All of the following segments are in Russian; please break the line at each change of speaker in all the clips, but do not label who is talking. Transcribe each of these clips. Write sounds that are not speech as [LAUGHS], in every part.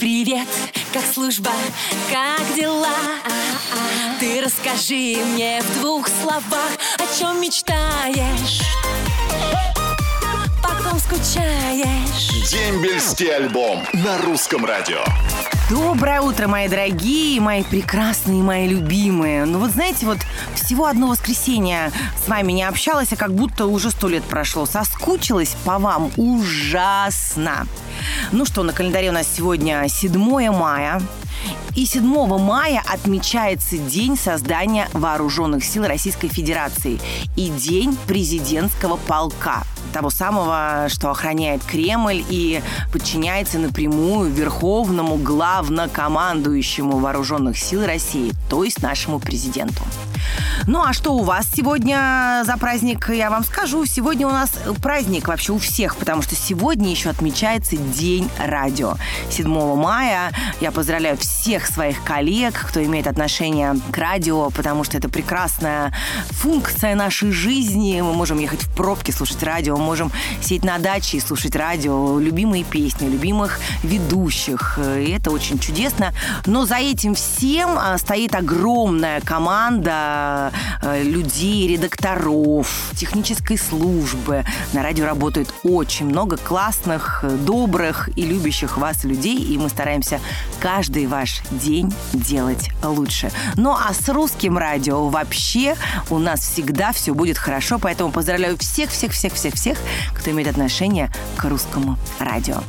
Привет, как служба, как дела? Ты расскажи мне в двух словах, о чем мечтаешь, потом скучаешь.
Дембельский альбом на русском радио.
Доброе утро, мои дорогие, мои прекрасные, мои любимые. Ну вот знаете, вот всего одно воскресенье с вами не общалась, а как будто уже сто лет прошло. Соскучилась по вам ужасно. Ну что, на календаре у нас сегодня 7 мая. И 7 мая отмечается День создания Вооруженных сил Российской Федерации и День президентского полка того самого, что охраняет Кремль и подчиняется напрямую верховному главнокомандующему Вооруженных сил России, то есть нашему президенту. Ну а что у вас сегодня за праздник, я вам скажу. Сегодня у нас праздник вообще у всех, потому что сегодня еще отмечается День радио. 7 мая я поздравляю всех своих коллег, кто имеет отношение к радио, потому что это прекрасная функция нашей жизни. Мы можем ехать в пробке, слушать радио, можем сидеть на даче и слушать радио, любимые песни, любимых ведущих. И это очень чудесно. Но за этим всем а, стоит огромная команда э, людей, редакторов, технической службы. На радио работает очень много классных, добрых и любящих вас людей, и мы стараемся каждый ваш день делать лучше. Ну а с русским радио вообще у нас всегда все будет хорошо, поэтому поздравляю всех-всех-всех-всех-всех, кто имеет отношение к русскому радио.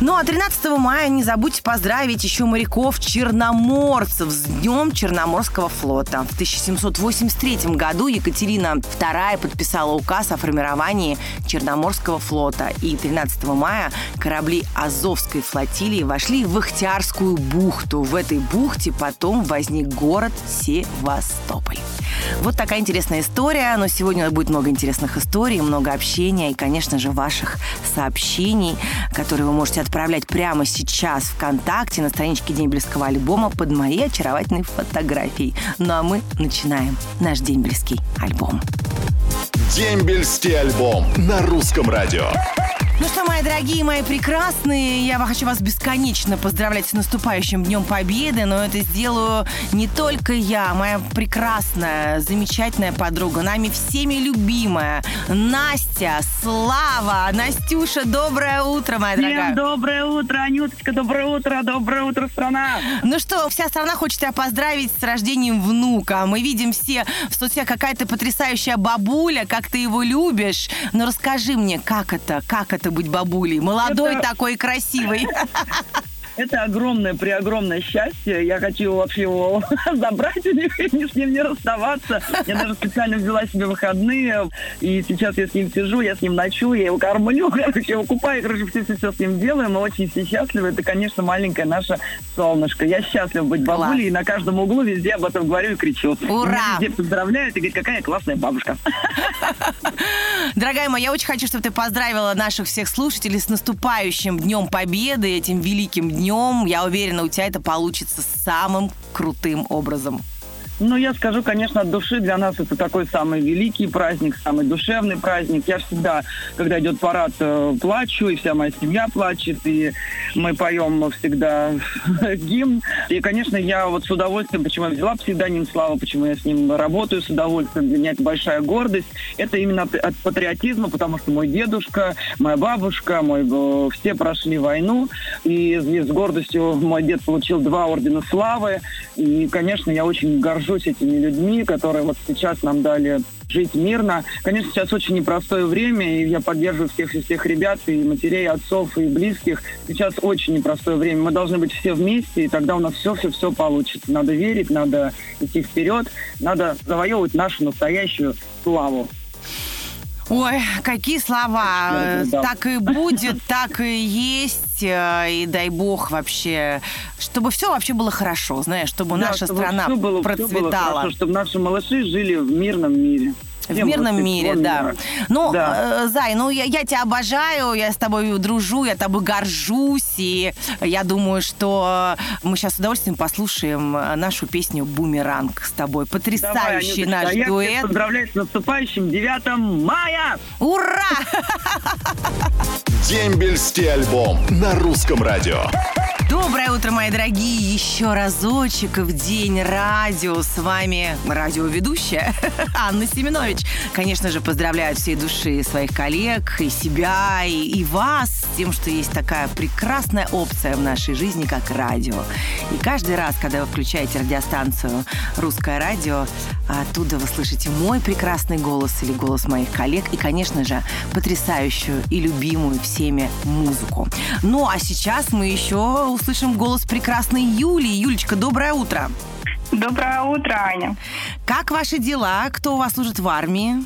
Ну а 13 мая не забудьте поздравить еще моряков-черноморцев с Днем Черноморского флота. В 1783 году Екатерина II подписала указ о формировании Черноморского флота. И 13 мая корабли Азовской флотилии вошли в Ихтиарскую бухту. В этой бухте потом возник город Севастополь. Вот такая интересная история, но сегодня будет много интересных историй, много общения и, конечно же, ваших сообщений, которые вы можете отправлять прямо сейчас ВКонтакте на страничке Дембельского альбома под моей очаровательной фотографией. Ну а мы начинаем наш Дембельский альбом.
Дембельский альбом на русском радио.
Ну что, мои дорогие, мои прекрасные, я хочу вас бесконечно поздравлять с наступающим Днем Победы, но это сделаю не только я, моя прекрасная, замечательная подруга, нами всеми любимая Настя, Слава, Настюша, доброе утро, моя дорогая.
Всем доброе утро, Анюточка, доброе утро, доброе утро, страна.
Ну что, вся страна хочет тебя поздравить с рождением внука. Мы видим все в соцсетях какая-то потрясающая бабуля, как ты его любишь. Но расскажи мне, как это, как это быть бабулей? Молодой
Это-
такой, красивый. [LAUGHS]
Это огромное, преогромное счастье. Я хочу вообще его [LAUGHS] забрать у них и с ним не расставаться. Я даже специально взяла себе выходные. И сейчас я с ним сижу, я с ним ночую, я его кормлю, [LAUGHS] короче, его купаю, короче, все, все, с ним делаем. Мы очень все счастливы. Это, конечно, маленькое наше солнышко. Я счастлива быть бабулей. И на каждом углу везде об этом говорю и кричу.
Ура!
Меня Везде поздравляют и говорят, какая классная бабушка. [LAUGHS]
Дорогая моя, я очень хочу, чтобы ты поздравила наших всех слушателей с наступающим Днем Победы, этим великим днем. Я уверена, у тебя это получится самым крутым образом.
Ну, я скажу, конечно, от души. Для нас это такой самый великий праздник, самый душевный праздник. Я всегда, когда идет парад, э, плачу, и вся моя семья плачет, и мы поем всегда [LAUGHS] гимн. И, конечно, я вот с удовольствием, почему я взяла псевдоним Слава, почему я с ним работаю с удовольствием, для меня это большая гордость. Это именно от, от патриотизма, потому что мой дедушка, моя бабушка, мой, все прошли войну, и с гордостью мой дед получил два ордена славы. И, конечно, я очень горжусь этими людьми, которые вот сейчас нам дали жить мирно. Конечно, сейчас очень непростое время, и я поддерживаю всех всех ребят, и матерей, и отцов, и близких. Сейчас очень непростое время. Мы должны быть все вместе, и тогда у нас все-все-все получится. Надо верить, надо идти вперед, надо завоевывать нашу настоящую славу.
Ой, какие слова. Так и будет, так и есть. э, И дай бог вообще, чтобы все вообще было хорошо, знаешь, чтобы
Да,
наша
чтобы
страна
было, всё было
процветала.
хорошо, чтобы наши малыши жили в мирном мире.
В
Всем
мирном
вот
мире,
всего
да.
мира.
Ну,
Да.
э, Зай, ну я, я тебя обожаю, я с тобой дружу, я тобой горжусь, и я думаю, что мы сейчас с удовольствием послушаем э, нашу песню «Бумеранг» с тобой.
Давай,
Потрясающий
Анюточка,
наш
а я
дуэт.
поздравляю с наступающим 9 мая!
Ура!
Дембельский альбом на русском радио.
Доброе утро, мои дорогие! Еще разочек в день радио. С вами радиоведущая [LAUGHS] Анна Семенович. Конечно же, поздравляю всей души своих коллег, и себя, и, и вас тем, что есть такая прекрасная опция в нашей жизни, как радио. И каждый раз, когда вы включаете радиостанцию «Русское радио», оттуда вы слышите мой прекрасный голос или голос моих коллег, и, конечно же, потрясающую и любимую всеми музыку. Ну, а сейчас мы еще услышим голос прекрасной Юлии. Юлечка, доброе утро.
Доброе утро, Аня.
Как ваши дела? Кто у вас служит в армии?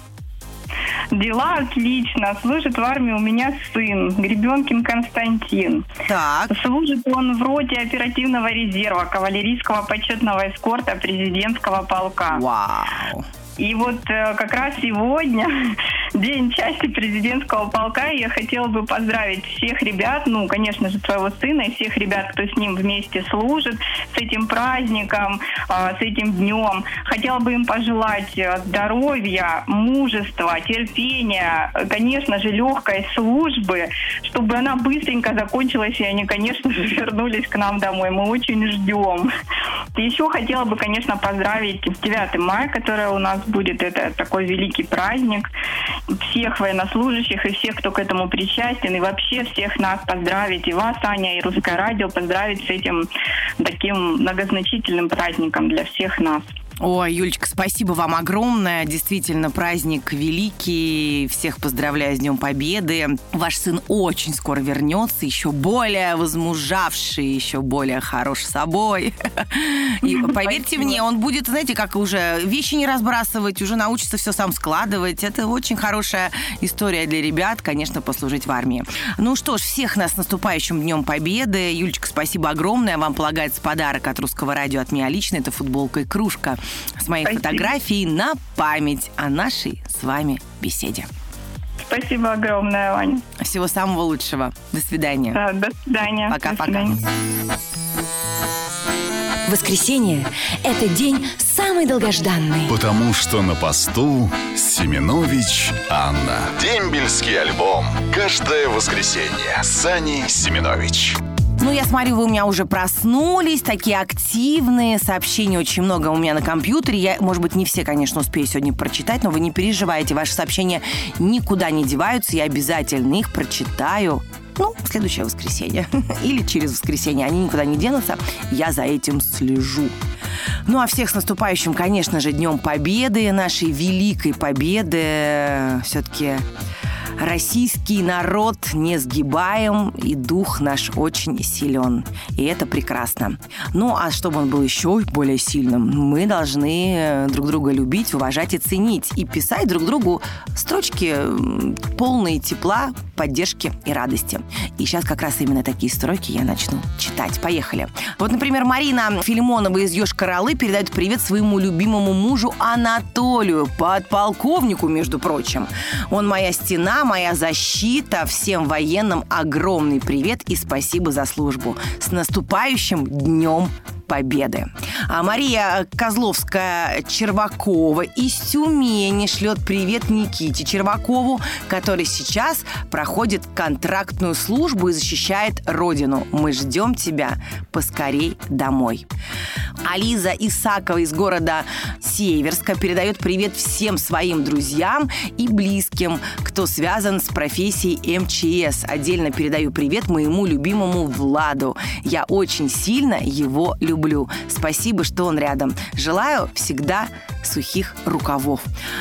Дела отлично. Служит в армии у меня сын, Гребенкин Константин.
Так.
Служит он в роте оперативного резерва кавалерийского почетного эскорта президентского полка.
Вау.
И вот э, как раз сегодня [LAUGHS] день части президентского полка, и я хотела бы поздравить всех ребят, ну, конечно же, своего сына и всех ребят, кто с ним вместе служит, с этим праздником, э, с этим днем. Хотела бы им пожелать э, здоровья, мужества, терпения, конечно же, легкой службы, чтобы она быстренько закончилась, и они, конечно же, [LAUGHS] вернулись к нам домой. Мы очень ждем. Еще хотела бы, конечно, поздравить 9 мая, которое у нас будет. Это такой великий праздник. Всех военнослужащих и всех, кто к этому причастен, и вообще всех нас поздравить. И вас, Аня, и Русское радио поздравить с этим таким многозначительным праздником для всех нас.
Ой, Юлечка, спасибо вам огромное. Действительно, праздник великий. Всех поздравляю с Днем Победы. Ваш сын очень скоро вернется, еще более возмужавший, еще более хорош собой. И поверьте мне, он будет, знаете, как уже вещи не разбрасывать, уже научится все сам складывать. Это очень хорошая история для ребят, конечно, послужить в армии. Ну что ж, всех нас с наступающим Днем Победы. Юлечка, спасибо огромное. Вам полагается подарок от Русского радио от меня лично. Это футболка и кружка с моей
Спасибо.
фотографией на память о нашей с вами беседе.
Спасибо огромное, Аня.
Всего самого лучшего. До свидания.
Да, до свидания.
Пока-пока.
Воскресенье – это день самый долгожданный.
Потому что на посту Семенович Анна. Дембельский альбом. Каждое воскресенье. Сани Семенович.
Ну, я смотрю, вы у меня уже проснулись, такие активные, сообщений очень много у меня на компьютере. Я, может быть, не все, конечно, успею сегодня прочитать, но вы не переживайте, ваши сообщения никуда не деваются, я обязательно их прочитаю. Ну, следующее воскресенье. [LAUGHS] Или через воскресенье. Они никуда не денутся. Я за этим слежу. Ну, а всех с наступающим, конечно же, Днем Победы, нашей великой победы. Все-таки Российский народ не сгибаем, и дух наш очень силен. И это прекрасно. Ну, а чтобы он был еще более сильным, мы должны э, друг друга любить, уважать и ценить. И писать друг другу строчки полные тепла, поддержки и радости. И сейчас как раз именно такие строки я начну читать. Поехали. Вот, например, Марина Филимонова из Йошкар-Олы передает привет своему любимому мужу Анатолию, подполковнику, между прочим. Он моя стена, моя защита. Всем военным огромный привет и спасибо за службу. С наступающим Днем Победы. А Мария Козловская-Червакова из Тюмени шлет привет Никите Червакову, который сейчас проходит контрактную службу и защищает Родину. Мы ждем тебя поскорей домой. Ализа Исакова из города Северска передает привет всем своим друзьям и близким, кто связан с профессией МЧС. Отдельно передаю привет моему любимому Владу. Я очень сильно его люблю. Спасибо, что он рядом. Желаю всегда сухих рукавов.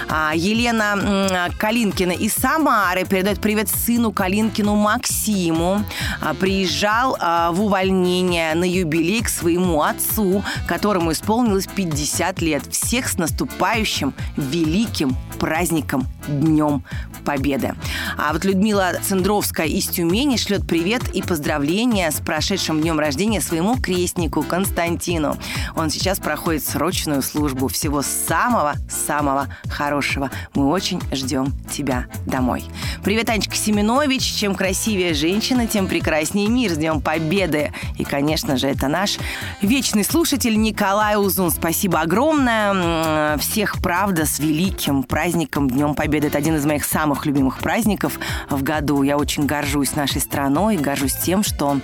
А Елена Калинкина из Самары передает привет сыну Калинкину Максиму. А, Приезжал а, в увольнение на юбилей к своему отцу, которому исполнилось 50 лет. Всех с наступающим великим праздником Днем Победы. А вот Людмила Цендровская из Тюмени шлет привет и поздравления с прошедшим днем рождения своему крестнику Константину. Он сейчас проходит срочную службу. Всего самого-самого хорошего. Мы очень ждем тебя домой. Привет, Анечка Семенович. Чем красивее женщина, тем прекраснее мир. С Днем Победы! И, конечно же, это наш вечный слушатель Николай Узун. Спасибо огромное. Всех, правда, с великим праздником Днем Победы. Это один из моих самых любимых праздников в году. Я очень горжусь нашей страной, горжусь тем, что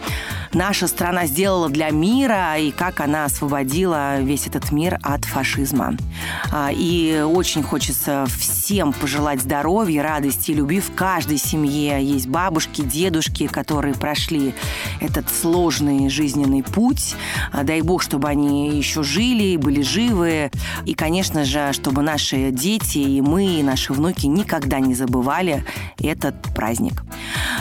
наша страна сделала для мира и как она освободила весь этот мир от фашизма. А, и очень хочется всем пожелать здоровья, радости и любви в каждой семье. Есть бабушки, дедушки, которые прошли этот сложный жизненный путь. А, дай бог, чтобы они еще жили, были живы. И, конечно же, чтобы наши дети и мы, и наши внуки никогда не забывали этот праздник.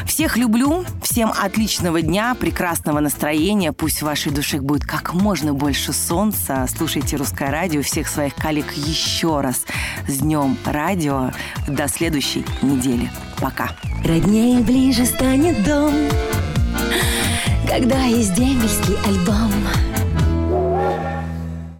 Всех люблю, всем отличного дня, прекрасного настроения. Пусть в вашей душе будет как можно больше солнца. Слушайте русское радио. Всех своих коллег еще раз с Днем Радио. До следующей недели. Пока.
Роднее ближе станет дом, когда есть дембельский альбом.